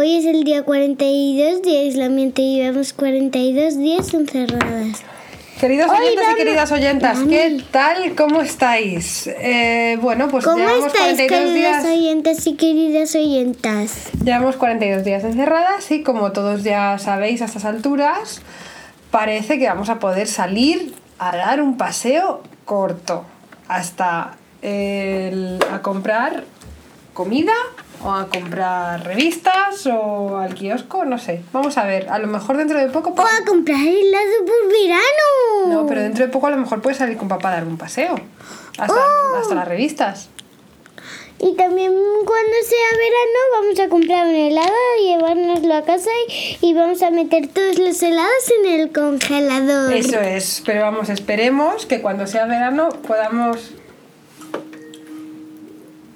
Hoy es el día 42 de aislamiento y llevamos 42 días encerradas. Queridos oyentes y queridas oyentas, ¿qué tal? ¿Cómo estáis? Eh, bueno, pues ¿Cómo llevamos estáis, 42 queridas días. oyentes y queridas oyentas? Llevamos 42 días encerradas y como todos ya sabéis a estas alturas, parece que vamos a poder salir a dar un paseo corto hasta el- a comprar comida o a comprar revistas o al kiosco, no sé. Vamos a ver, a lo mejor dentro de poco... O a comprar helado por verano. No, pero dentro de poco a lo mejor puedes salir con papá a dar un paseo. Hasta, Oh. hasta las revistas. Y también cuando sea verano vamos a comprar un helado, llevárnoslo a casa y, y vamos a meter todos los helados en el congelador. Eso es, pero vamos, esperemos que cuando sea verano podamos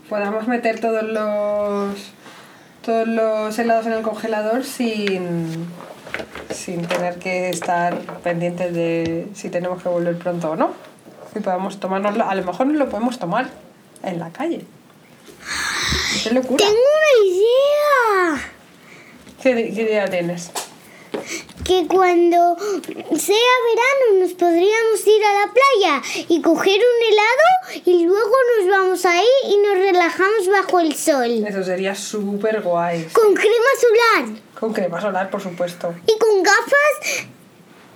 podamos meter todos los todos los helados en el congelador sin sin tener que estar pendientes de si tenemos que volver pronto o no. Y podamos tomárnoslo, a lo mejor no lo podemos tomar en la calle. ¡Qué locura! Tengo una idea. ¿Qué, qué idea tienes? Que cuando sea verano nos podríamos ir a la playa y coger un helado y luego nos vamos ahí y nos relajamos bajo el sol. Eso sería súper guay. Con crema solar Con crema solar, por supuesto. y con gafas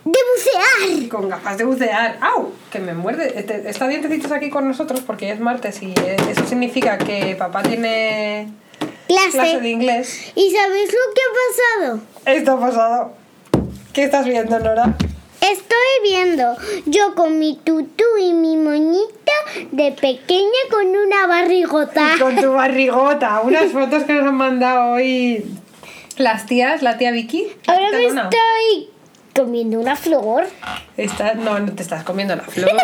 de bucear. Y con gafas de bucear. ¡Au! Que me muerde. Este- Está dientecitos aquí con nosotros porque es martes y eh, eso significa que papá tiene clase de Clase. inglés. ¿Y sabéis lo que ha pasado? Esto ha pasado. ¿Qué estás viendo, Nora? Estoy viendo yo con mi tutú y mi moñita de pequeña con una barrigota. Con tu barrigota. Unas fotos que nos han mandado hoy las tías, la tía Vicky. la Ahora me Luna. estoy comiendo una flor. Está- no, no te estás comiendo la flor.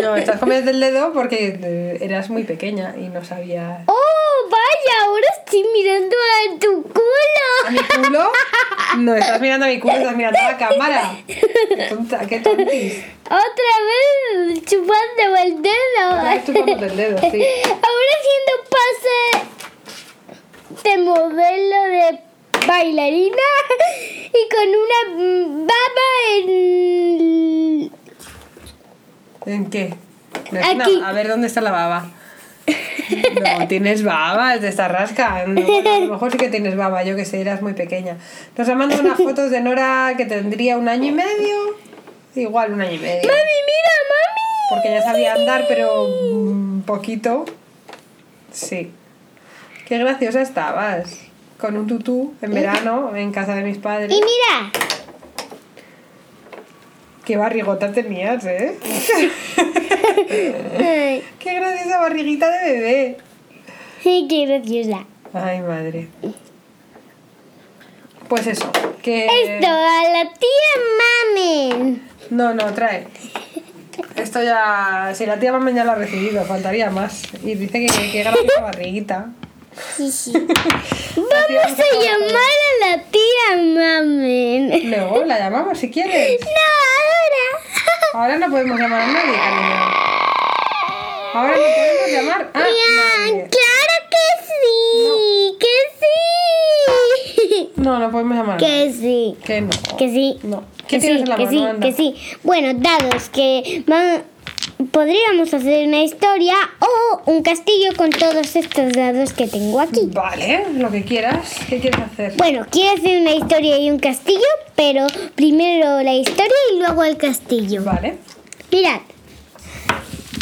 No, estás comiendo el dedo porque eras muy pequeña y no sabías. ¡Oh, vaya! Ahora estoy mirando a tu ¿A mi culo. culo? No, estás mirando a mi culo, estás mirando a la cámara. Qué tonta, qué tontis. Otra vez chupando el Otra vez dedo. chupándote el dedo, sí. Ahora haciendo pase de modelo de bailarina y con una baba en... ¿En qué? No Aquí. a ver, ¿dónde está la baba? No, tienes baba, te estás rascando. Bueno, a lo mejor sí que tienes baba, yo que sé, eras muy pequeña. Nos han mandado unas fotos de Nora que tendría un año y medio. Igual un año y medio. ¡Mami, mira, mami! Porque ya sabía andar, pero un poquito. Sí. Qué graciosa estabas. Con un tutú en verano en casa de mis padres. Y mira, Qué barrigota tenías, ¿eh? Qué graciosa barriguita de bebé. qué graciosa. Ay, madre. Pues eso, que... Esto a la tía Mamen. No, no, trae. Esto ya... Si la tía Mamen ya lo ha recibido, faltaría más. Y dice que qué graciosa barriguita. Sí, sí. Vamos a llamar a la tía Mamen. Luego la llamamos si quieres. No, ahora. Ahora no podemos llamar a nadie, cariño. Ahora no podemos llamar a Ya, nadie. claro que sí. Que sí. No, no podemos llamar a nadie. Que sí. Que no. Que sí. No. ¿Qué Que tienes sí, en la que mano? sí, Anda. que sí. Bueno, dados que van- podríamos hacer una historia o un castillo con todos estos dados que tengo aquí. Vale, lo que quieras. ¿Qué quieres hacer? Bueno, quiero hacer una historia y un castillo, pero primero la historia y luego el castillo. Vale. Mirad.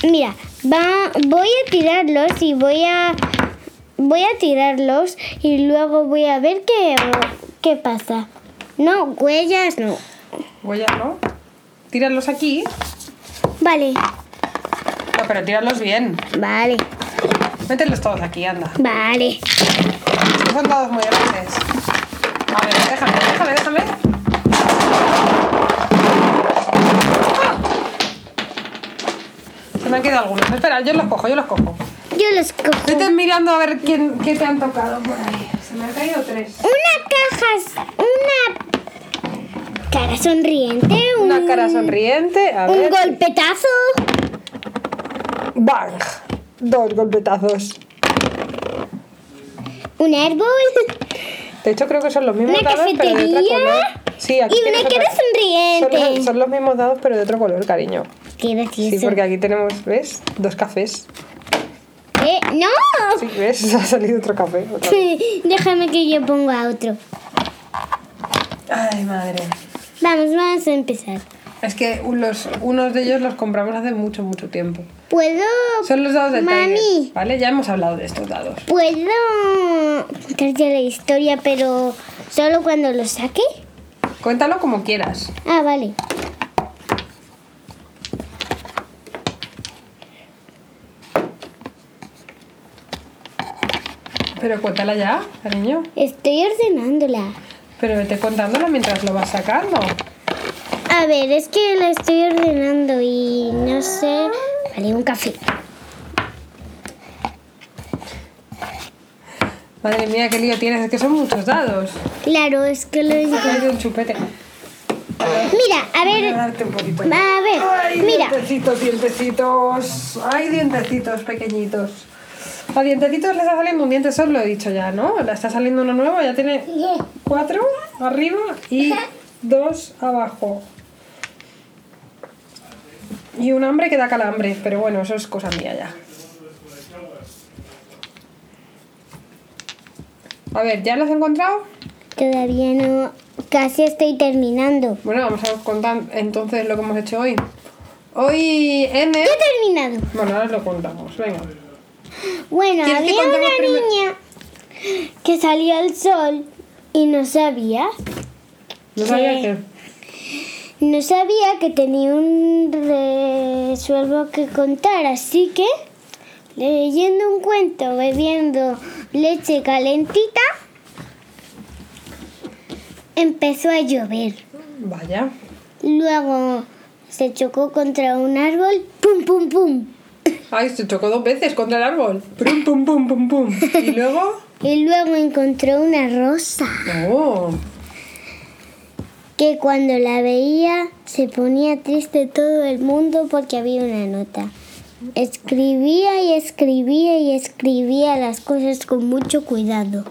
Mira, va, voy a tirarlos y voy a voy a tirarlos y luego voy a ver qué qué pasa. No, huellas no. A, ¿no? Tíralos aquí. Vale, Pero tíralos bien. vale, Mételos todos aquí, anda. vale. Son dados muy grandes. A ver, déjame, déjame, déjame. ¡Ah! Se me han quedado algunos. Espera, yo los cojo, yo los cojo. Yo los cojo. Vete mirando a ver quién, qué te han tocado por ahí. Se me han caído tres. Una caja, una cara sonriente, un, Una cara sonriente. A un ver. golpetazo, ¡Bang! Dos golpetazos. un árbol, De hecho, creo que son los mismos Una dados, pero de otro cafetería color. Sí, aquí y una cara sonriente. Son los, son los mismos dados, pero de otro color, cariño. Qué Sí, gracioso. porque aquí tenemos, ¿ves? Dos cafés. Eh, ¡No! Sí, ¿ves? Ha salido otro café. otra. Déjame que yo ponga otro. Ay, madre. Vamos, vamos a empezar. Es que los, unos de ellos los compramos hace mucho, mucho tiempo. ¿Puedo...? Son los dados del Mami. Tiger, ¿vale? Ya hemos hablado de estos dados. ¿Puedo contarte la historia, pero solo cuando lo saque? Cuéntalo como quieras. Ah, vale. Pero cuéntala ya, cariño. Estoy ordenándola. Pero vete contándola mientras lo vas sacando. A ver, es que la estoy ordenando y no sé... Vale, un café. Madre mía, qué lío tienes. Es que son muchos dados. Claro, es que lo digo. Un chupete. Mira, a Voy a ver... darte un poquito. A ver, Ay, mira. dientecitos, dientecitos. Ay, dientecitos pequeñitos. A dientecitos le está saliendo un diente solo, lo he dicho ya, ¿no? Le está saliendo uno nuevo, ya tiene cuatro arriba y dos abajo. Y un hambre que da calambre, pero bueno, eso es cosa mía ya. A ver, ¿ya lo has encontrado? Todavía no... Casi estoy terminando. Bueno, vamos a contar entonces lo que hemos hecho hoy. Hoy N... He terminado. Bueno, ahora lo contamos, venga. Bueno, ¿Quieres que había una primer- niña que salió al sol y no sabía, No sabía Sí. No sabía que tenía un resuelvo que contar, así que leyendo un cuento, bebiendo leche calentita, empezó a llover. Vaya. Luego se chocó contra un árbol, pum pum pum. Ay, se chocó dos veces contra el árbol. Pum, pum, pum, pum, pum. Y luego... Y luego encontró una rosa. Oh, que cuando la veía se ponía triste todo el mundo porque había una nota. Escribía y escribía y escribía las cosas con mucho cuidado.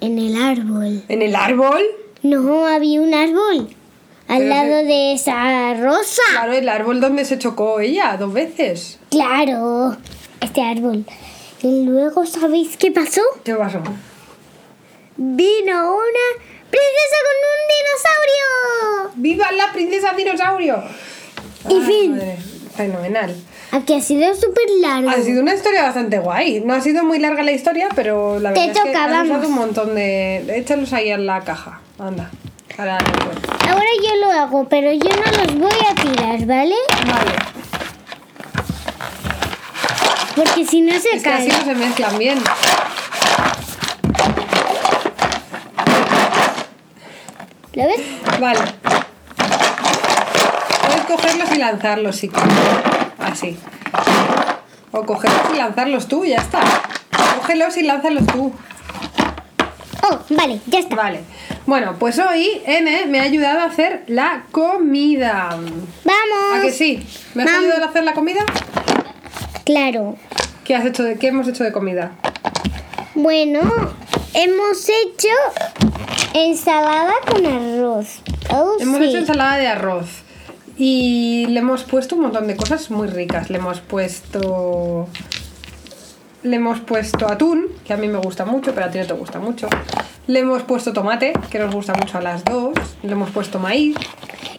En el árbol. ¿En el árbol? No había un árbol al Pero lado de esa rosa. Claro, el árbol donde se chocó ella dos veces. Claro, este árbol. Y luego, ¿sabéis qué pasó? ¿Qué pasó? Vino una princesa con un dinosaurio. ¡Viva la princesa dinosaurio! Y Ay, fin. madre, Fenomenal. Aquí ha sido súper largo. Ha sido una historia bastante guay. No ha sido muy larga la historia, pero la Te verdad es que toca, has usado vamos. un montón de... Échalos ahí en la caja. Anda. Después. Ahora yo lo hago, pero yo no los voy a tirar, ¿vale? Vale. Porque si no se Es que así no se mezclan bien. ¿Lo ves? Vale. Puedes cogerlos y lanzarlos si quieres. Así. O cogerlos y lanzarlos tú, ya está. Cógelos y lánzalos tú. Oh, vale, ya está. Vale. Bueno, pues hoy N me ha ayudado a hacer la comida. Vamos. ¿A que sí? ¿Me has Mam. ayudado a hacer la comida? Claro. ¿Qué, has hecho de, ¿Qué hemos hecho de comida? Bueno, hemos hecho ensalada con arroz. Oh, Hemos sí. hecho ensalada de arroz. Y le hemos puesto un montón de cosas muy ricas. Le hemos puesto. Le hemos puesto atún, que a mí me gusta mucho, pero a ti no te gusta mucho. Le hemos puesto tomate, que nos gusta mucho a las dos. Le hemos puesto maíz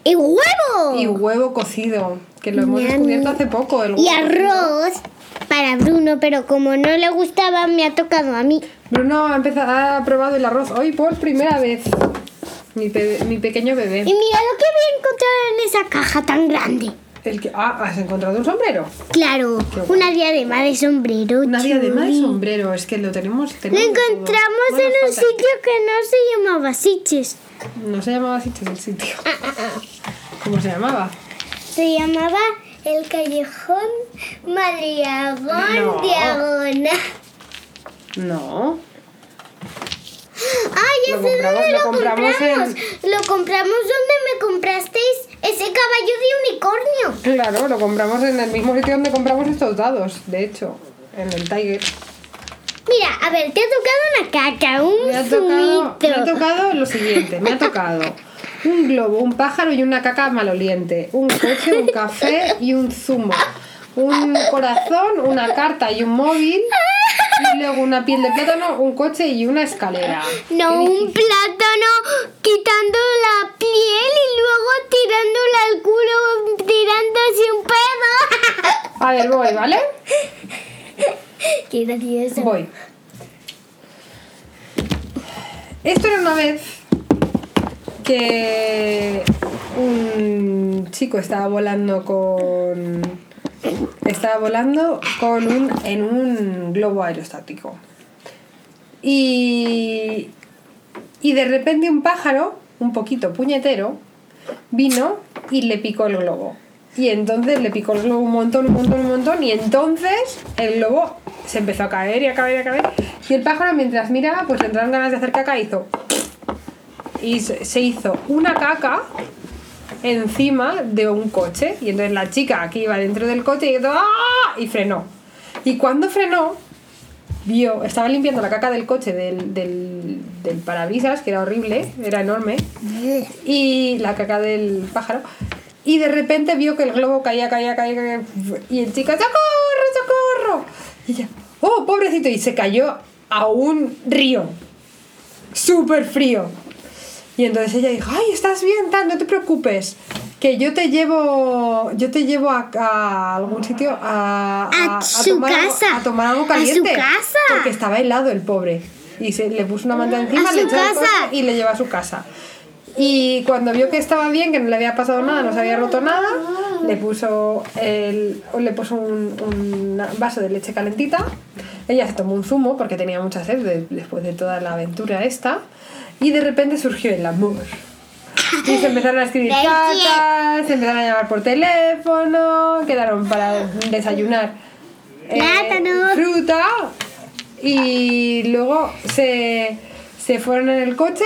¡Y huevo! y huevo cocido, que lo hemos descubierto hace poco. El Y huevo cocido. Para Bruno, pero como no le gustaba, me ha tocado a mí. Bruno ha, empezado, ha probado el arroz hoy por primera vez. Mi, pe- mi pequeño bebé. Y mira lo que voy a encontrar en esa caja tan grande. El que, ah, ¿has encontrado un sombrero? Claro, una diadema de sombrero. Una diadema de chuli. sombrero, es que lo tenemos. Lo tenemos todo. encontramos en un sitio que no se llamaba Siches. No se llamaba Siches el sitio. Ah, ¿Cómo se llamaba? Se llamaba el callejón Madriagón No. Diagonal. No. Ah, ya Lo sé compramos- dónde lo lo compramos compramos. Lo compramos donde me comprasteis ese caballo de unicornio. Claro, lo compramos en el mismo sitio donde compramos estos dados, de hecho, en el Tiger. Mira, a ver, te ha tocado una caca, un Me ha, tocado, me ha tocado lo siguiente, me ha tocado un globo, un pájaro y una caca maloliente, un coche, un café y un zumo, un corazón, una carta y un móvil, y luego una piel de plátano, un coche y una escalera. No, ¿Qué un plátano quitando la piel y luego tirándola al culo, tirándose un pedo. A ver, voy, ¿vale? Qué gracioso. Voy. Esto era una vez que un chico estaba volando con. Estaba volando con un, en un globo aerostático. Y. Y de repente un pájaro, un poquito puñetero, vino y le picó el globo. Y entonces le picó el globo un montón, un montón, un montón. Y entonces el globo se empezó a caer y a caer y a caer. Y el pájaro, mientras miraba, pues le entraron ganas de hacer caca hizo. Y se hizo una caca encima de un coche. Y entonces la chica que iba dentro del coche hizo ¡ah! y frenó. Y cuando frenó, vio, estaba limpiando la caca del coche del, del, del parabrisas, que era horrible, era enorme, y la caca del pájaro. Y de repente vio que el globo caía, caía, caía, caía, y el chico, ¡socorro, socorro! Y ella, ¡oh, pobrecito! Y se cayó a un río, súper frío. Y entonces ella dijo, ay, estás bien, tal, no te preocupes, que yo te llevo, yo te llevo a, a algún sitio a, A su tomar algo- casa. a tomar algo A su caliente. casa. Porque estaba helado el pobre. Y se le puso una manta encima, le echó el y le llevó a su casa. Y cuando vio que estaba bien, que no le había pasado nada, no se había roto nada, le puso, el, le puso un, un vaso de leche calentita. Ella se tomó un zumo porque tenía mucha sed de- después de toda la aventura esta. Y de repente surgió el amor. Y se empezaron a escribir cartas, se empezaron a llamar por teléfono, quedaron para desayunar eh, fruta y luego se, se fueron en el coche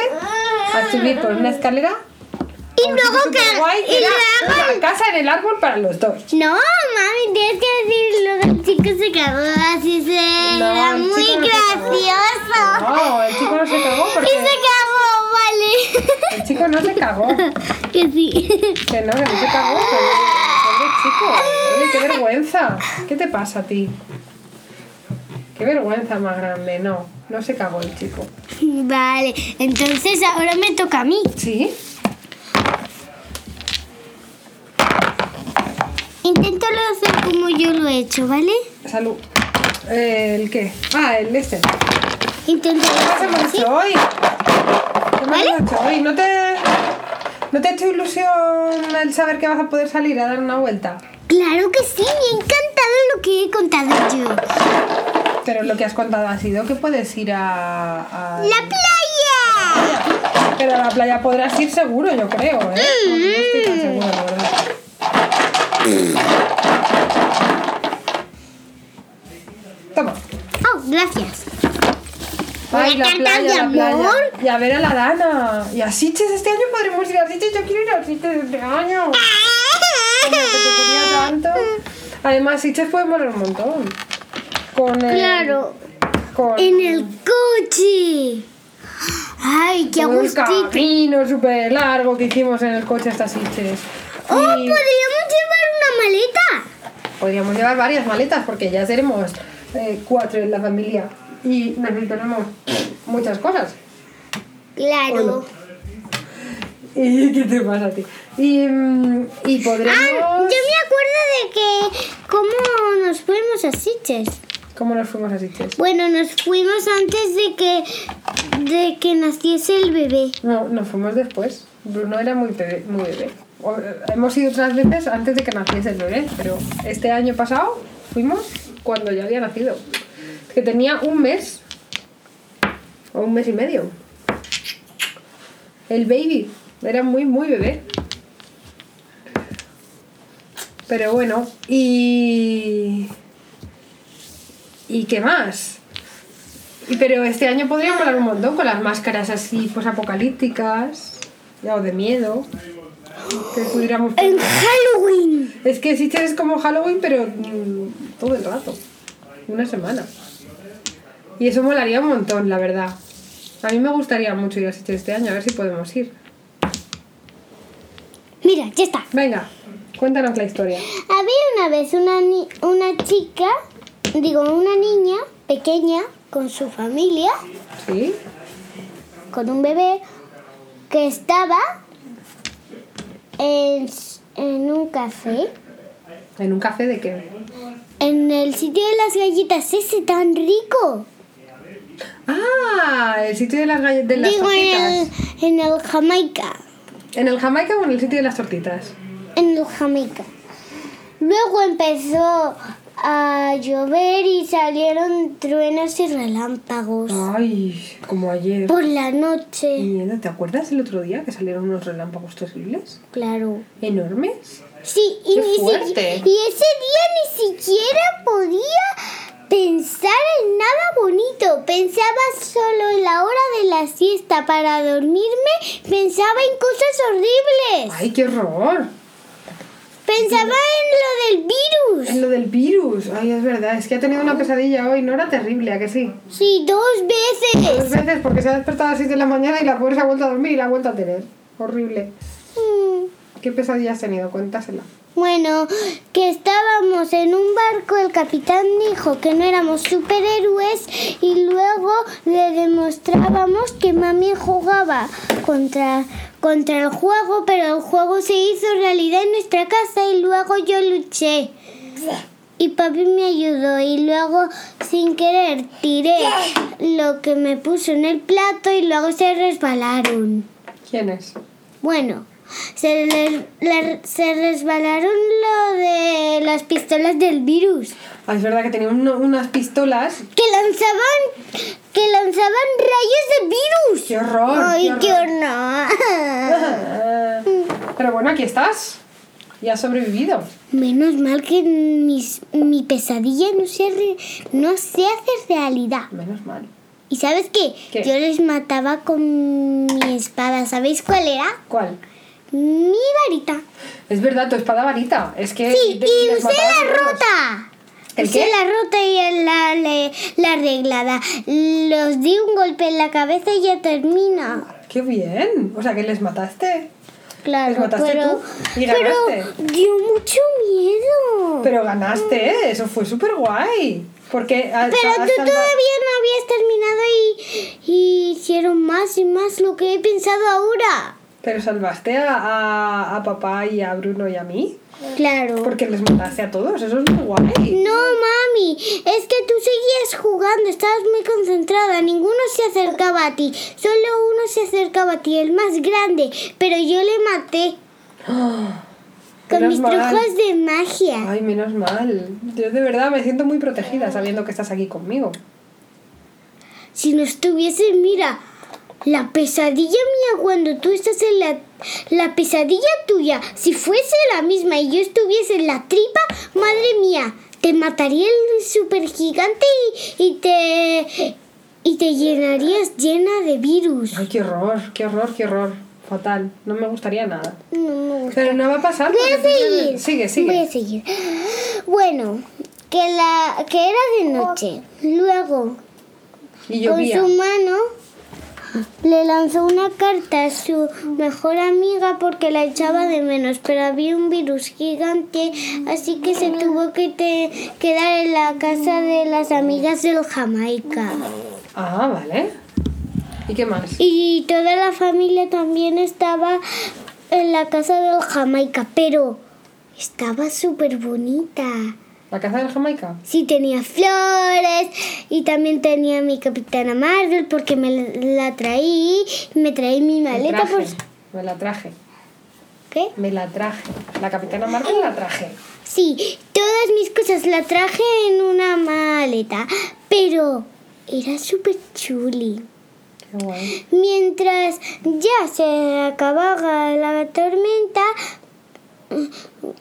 a subir por una escalera. Y luego que- superguay y luego- una casa en el árbol para los dos. No, mami, tienes que decir luego el chico se cagó así se No, era muy no gracioso. No, el chico no se cagó Y porque se cagó, vale. el chico no se cagó. que sí. Que no, que no se cagó. pero- Pobre chico. Oye, qué vergüenza. ¿Qué te pasa a ti? Qué vergüenza más grande. No, no se cagó el chico. Vale, entonces ahora me toca a mí. ¿Sí? Inténtalo hacer como yo lo he hecho, ¿vale? Salud. Eh, ¿El qué? Ah, el este. Inténtalo ¿Qué más hemos hecho hoy? ¿Qué más ¿Vale? hemos hecho hoy? ¿No te, ¿No te ha hecho ilusión el saber que vas a poder salir a dar una vuelta? Claro que sí, me ha encantado lo que he contado yo. Pero lo que has contado ha sido que puedes ir a... a- ¡La playa! Pero a la playa podrás ir seguro, yo creo, ¿eh? No, no estoy tan segura, la verdad. Toma. Oh, gracias. Ay, la carta playa, de la playa. amor. Y a ver a la Dana. Y a Sitges este año podremos ir a Sitges. Yo quiero ir a Sitges este año. Quería tanto. Además, Sitges puede morir un montón. Con el, Claro. Con En el coche. Ay, qué el agustito. camino súper largo que hicimos en el coche hasta Sitges. Oh, Y podríamos llevar. Podríamos llevar varias maletas porque ya seremos eh, cuatro en la familia. Y necesitaremos muchas cosas. Claro. ¿Y qué te pasa a ti? Y, mm, y podremos... Ah, yo me acuerdo de que cómo nos fuimos a Sitges. ¿Cómo nos fuimos a Sitges? Bueno, nos fuimos antes de que de que naciese el bebé. No, nos fuimos después. Bruno era muy bebé. Muy bebé. Hemos ido otras veces antes de que naciese el bebé, pero este año pasado fuimos cuando ya había nacido. Que tenía un mes o un mes y medio. El baby era muy, muy bebé. Pero bueno, y. ¿Y qué más? Pero este año podría molar un montón con las máscaras así, pues apocalípticas, o de miedo. Que pudiéramos. En Halloween. Es que sí es como Halloween, pero mm, todo el rato. Una semana. Y eso molaría un montón, la verdad. A mí me gustaría mucho ir a sitio este año, a ver si podemos ir. Mira, ya está. Venga, cuéntanos la historia. Había una vez una, ni- una chica, digo, una niña pequeña con su familia, ¿Sí? con un bebé, que estaba en, en un café, ¿En un café de qué? en el sitio de las galletas, ese tan rico. Ah, el sitio de las galletas de las digo, en el, tortitas. en el Jamaica. ¿En el Jamaica o en el sitio de las tortitas? En el Jamaica. Luego empezó a llover y salieron truenos y relámpagos. Ay, como ayer. Por la noche, Mierda, ¿te acuerdas el otro día que salieron unos relámpagos terribles? claro. ¿Enormes? Sí, y, ¡Qué ni si- y ese día ni siquiera podía pensar en nada bonito. Pensaba solo en la hora de la siesta para dormirme. Pensaba en cosas horribles. ¡Ay, qué horror! Pensaba en lo del virus. En lo del virus. Ay, es verdad. Es que ha tenido una pesadilla hoy. No era terrible, ¿a que sí? Sí, dos Dos veces. veces porque se ha despertado a las 6 de la mañana y la pobre se ha vuelto a dormir y la ha vuelto a tener. Horrible. Mm. ¿Qué pesadilla has tenido? Cuéntasela. Bueno, que estábamos en un barco, el capitán dijo que no éramos superhéroes y luego le demostrábamos que mami jugaba contra, contra el juego, pero el juego se hizo realidad en nuestra casa y luego yo luché. Y papi me ayudó y luego sin querer tiré lo que me puso en el plato y luego se resbalaron. ¿Quién es? Bueno, se, le- le- se resbalaron lo de las pistolas del virus. Ah, es verdad que tenía uno- unas pistolas. Que lanzaban, que lanzaban rayos de virus. ¡Qué horror! Ay, qué qué horror! horror. Pero bueno, aquí estás. Y has sobrevivido. Menos mal que mis, mi pesadilla no se, re- no se hace realidad. Menos mal. ¿Y sabes qué? ¿Qué? Yo les mataba con mi espada. ¿Sabéis cuál era? ¿Cuál? Mi varita. Es verdad, tu espada varita. Es que. Sí, y usé la rota. ¿El usé qué? la rota y la, le- la arreglada. Los di un golpe en la cabeza y ya termina. ¡Qué bien! O sea, que les mataste. Claro, ¿Les mataste pero, tú? ¿Y pero ganaste? dio mucho miedo. Pero ganaste, ¿eh? Eso fue súper guay. Porque. has- Pero tú todavía no habías terminado y, y hicieron más y más lo que he pensado ahora. Pero salvaste a, a, a papá y a Bruno y a mí. Claro. Porque les mataste a todos. Eso es muy guay. No, mami, es que tú seguías jugando, estabas muy concentrada, ninguno se acercaba a ti, solo uno se acercaba a ti, el más grande, pero yo le maté con mis mal. trucos de magia. Ay, menos mal. Yo de verdad me siento muy protegida sabiendo que estás aquí conmigo. Si no estuviese, mira, la pesadilla mía cuando tú estás en la... La pesadilla tuya, si fuese la misma y yo estuviese en la tripa, madre mía, te mataría el super gigante y, y te... Y te llenarías llena de virus. Ay, qué horror, qué horror, qué horror. Fatal. No me gustaría nada. No me gusta. Pero no va a pasar. Voy a seguir. Sigue, sigue. Voy a seguir. Bueno, que la que era de noche. Luego, Y con su mano le lanzó una carta a su mejor amiga porque la echaba de menos, pero había un virus gigante, así que se tuvo que te- quedar en la casa de las amigas del Jamaica. Ah, vale. ¿Y qué más? Y toda la familia también estaba en la casa del Jamaica, pero estaba súper bonita. ¿La casa del Jamaica? Sí, tenía flores y también tenía mi capitana Marvel porque me la, traí. Me traí mi Me maleta traje. por... Me la traje. ¿Qué? Me la traje. La capitana Marvel la traje. Sí, todas mis cosas la traje en una maleta, pero era súper chuli. Qué guay. Mientras ya se acababa la tormenta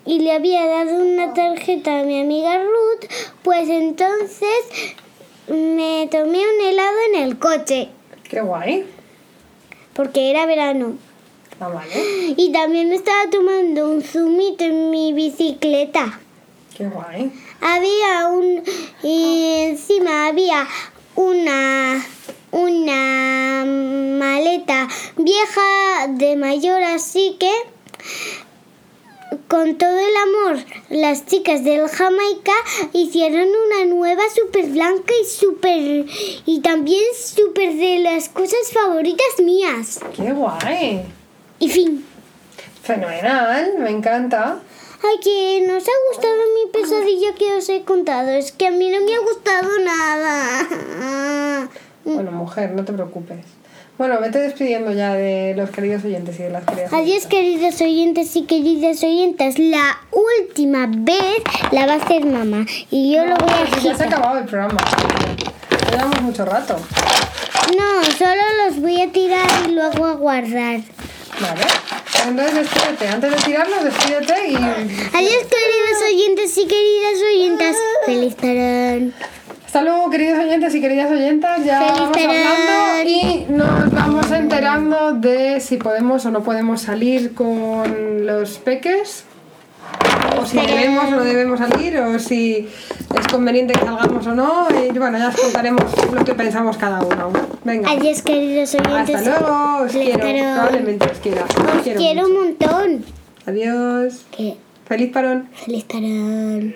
y le había dado una tarjeta a mi amiga Ruth, pues entonces me tomé un helado en el coche, Qué guay. porque era verano. Ah, vale. Y también me estaba tomando un zumito en mi bicicleta. Qué guay. Había un... Y encima había una una maleta vieja de mayor, así que con todo el amor, las chicas del Jamaica hicieron una nueva súper blanca y súper... y también súper de las cosas favoritas mías. ¡Qué guay! Y fin. Fenomenal, me encanta. Ay, que nos ha gustado mi pesadilla que os he contado. Es que a mí no me ha gustado nada. Bueno, mujer, no te preocupes. Bueno, vete despidiendo ya de los queridos oyentes y de las queridas. Adiós, queridos oyentes y queridas oyentas. La última vez la va a hacer mamá. Y yo lo voy a oyentes. Ya se ha acabado el programa. Llevamos mucho rato. No, solo los voy a tirar y luego a guardar. Vale. Entonces despídete. Antes de tirarlos, despídete y. Adiós, queridos oyentes y queridas oyentas. Feliz tarón. Hasta luego, queridos oyentes y queridas oyentas. Ya Feliz vamos hablando y nos vamos enterando de si podemos o no podemos salir con los peques. O si debemos o no debemos salir, o si es conveniente que salgamos o no. Y bueno, ya os contaremos lo que pensamos cada uno. Venga. Adiós, queridos oyentes. Hasta luego, os quiero. Probablemente os quiera. Os quiero. Quiero un montón. Adiós. Que Feliz parón. feliz tarón.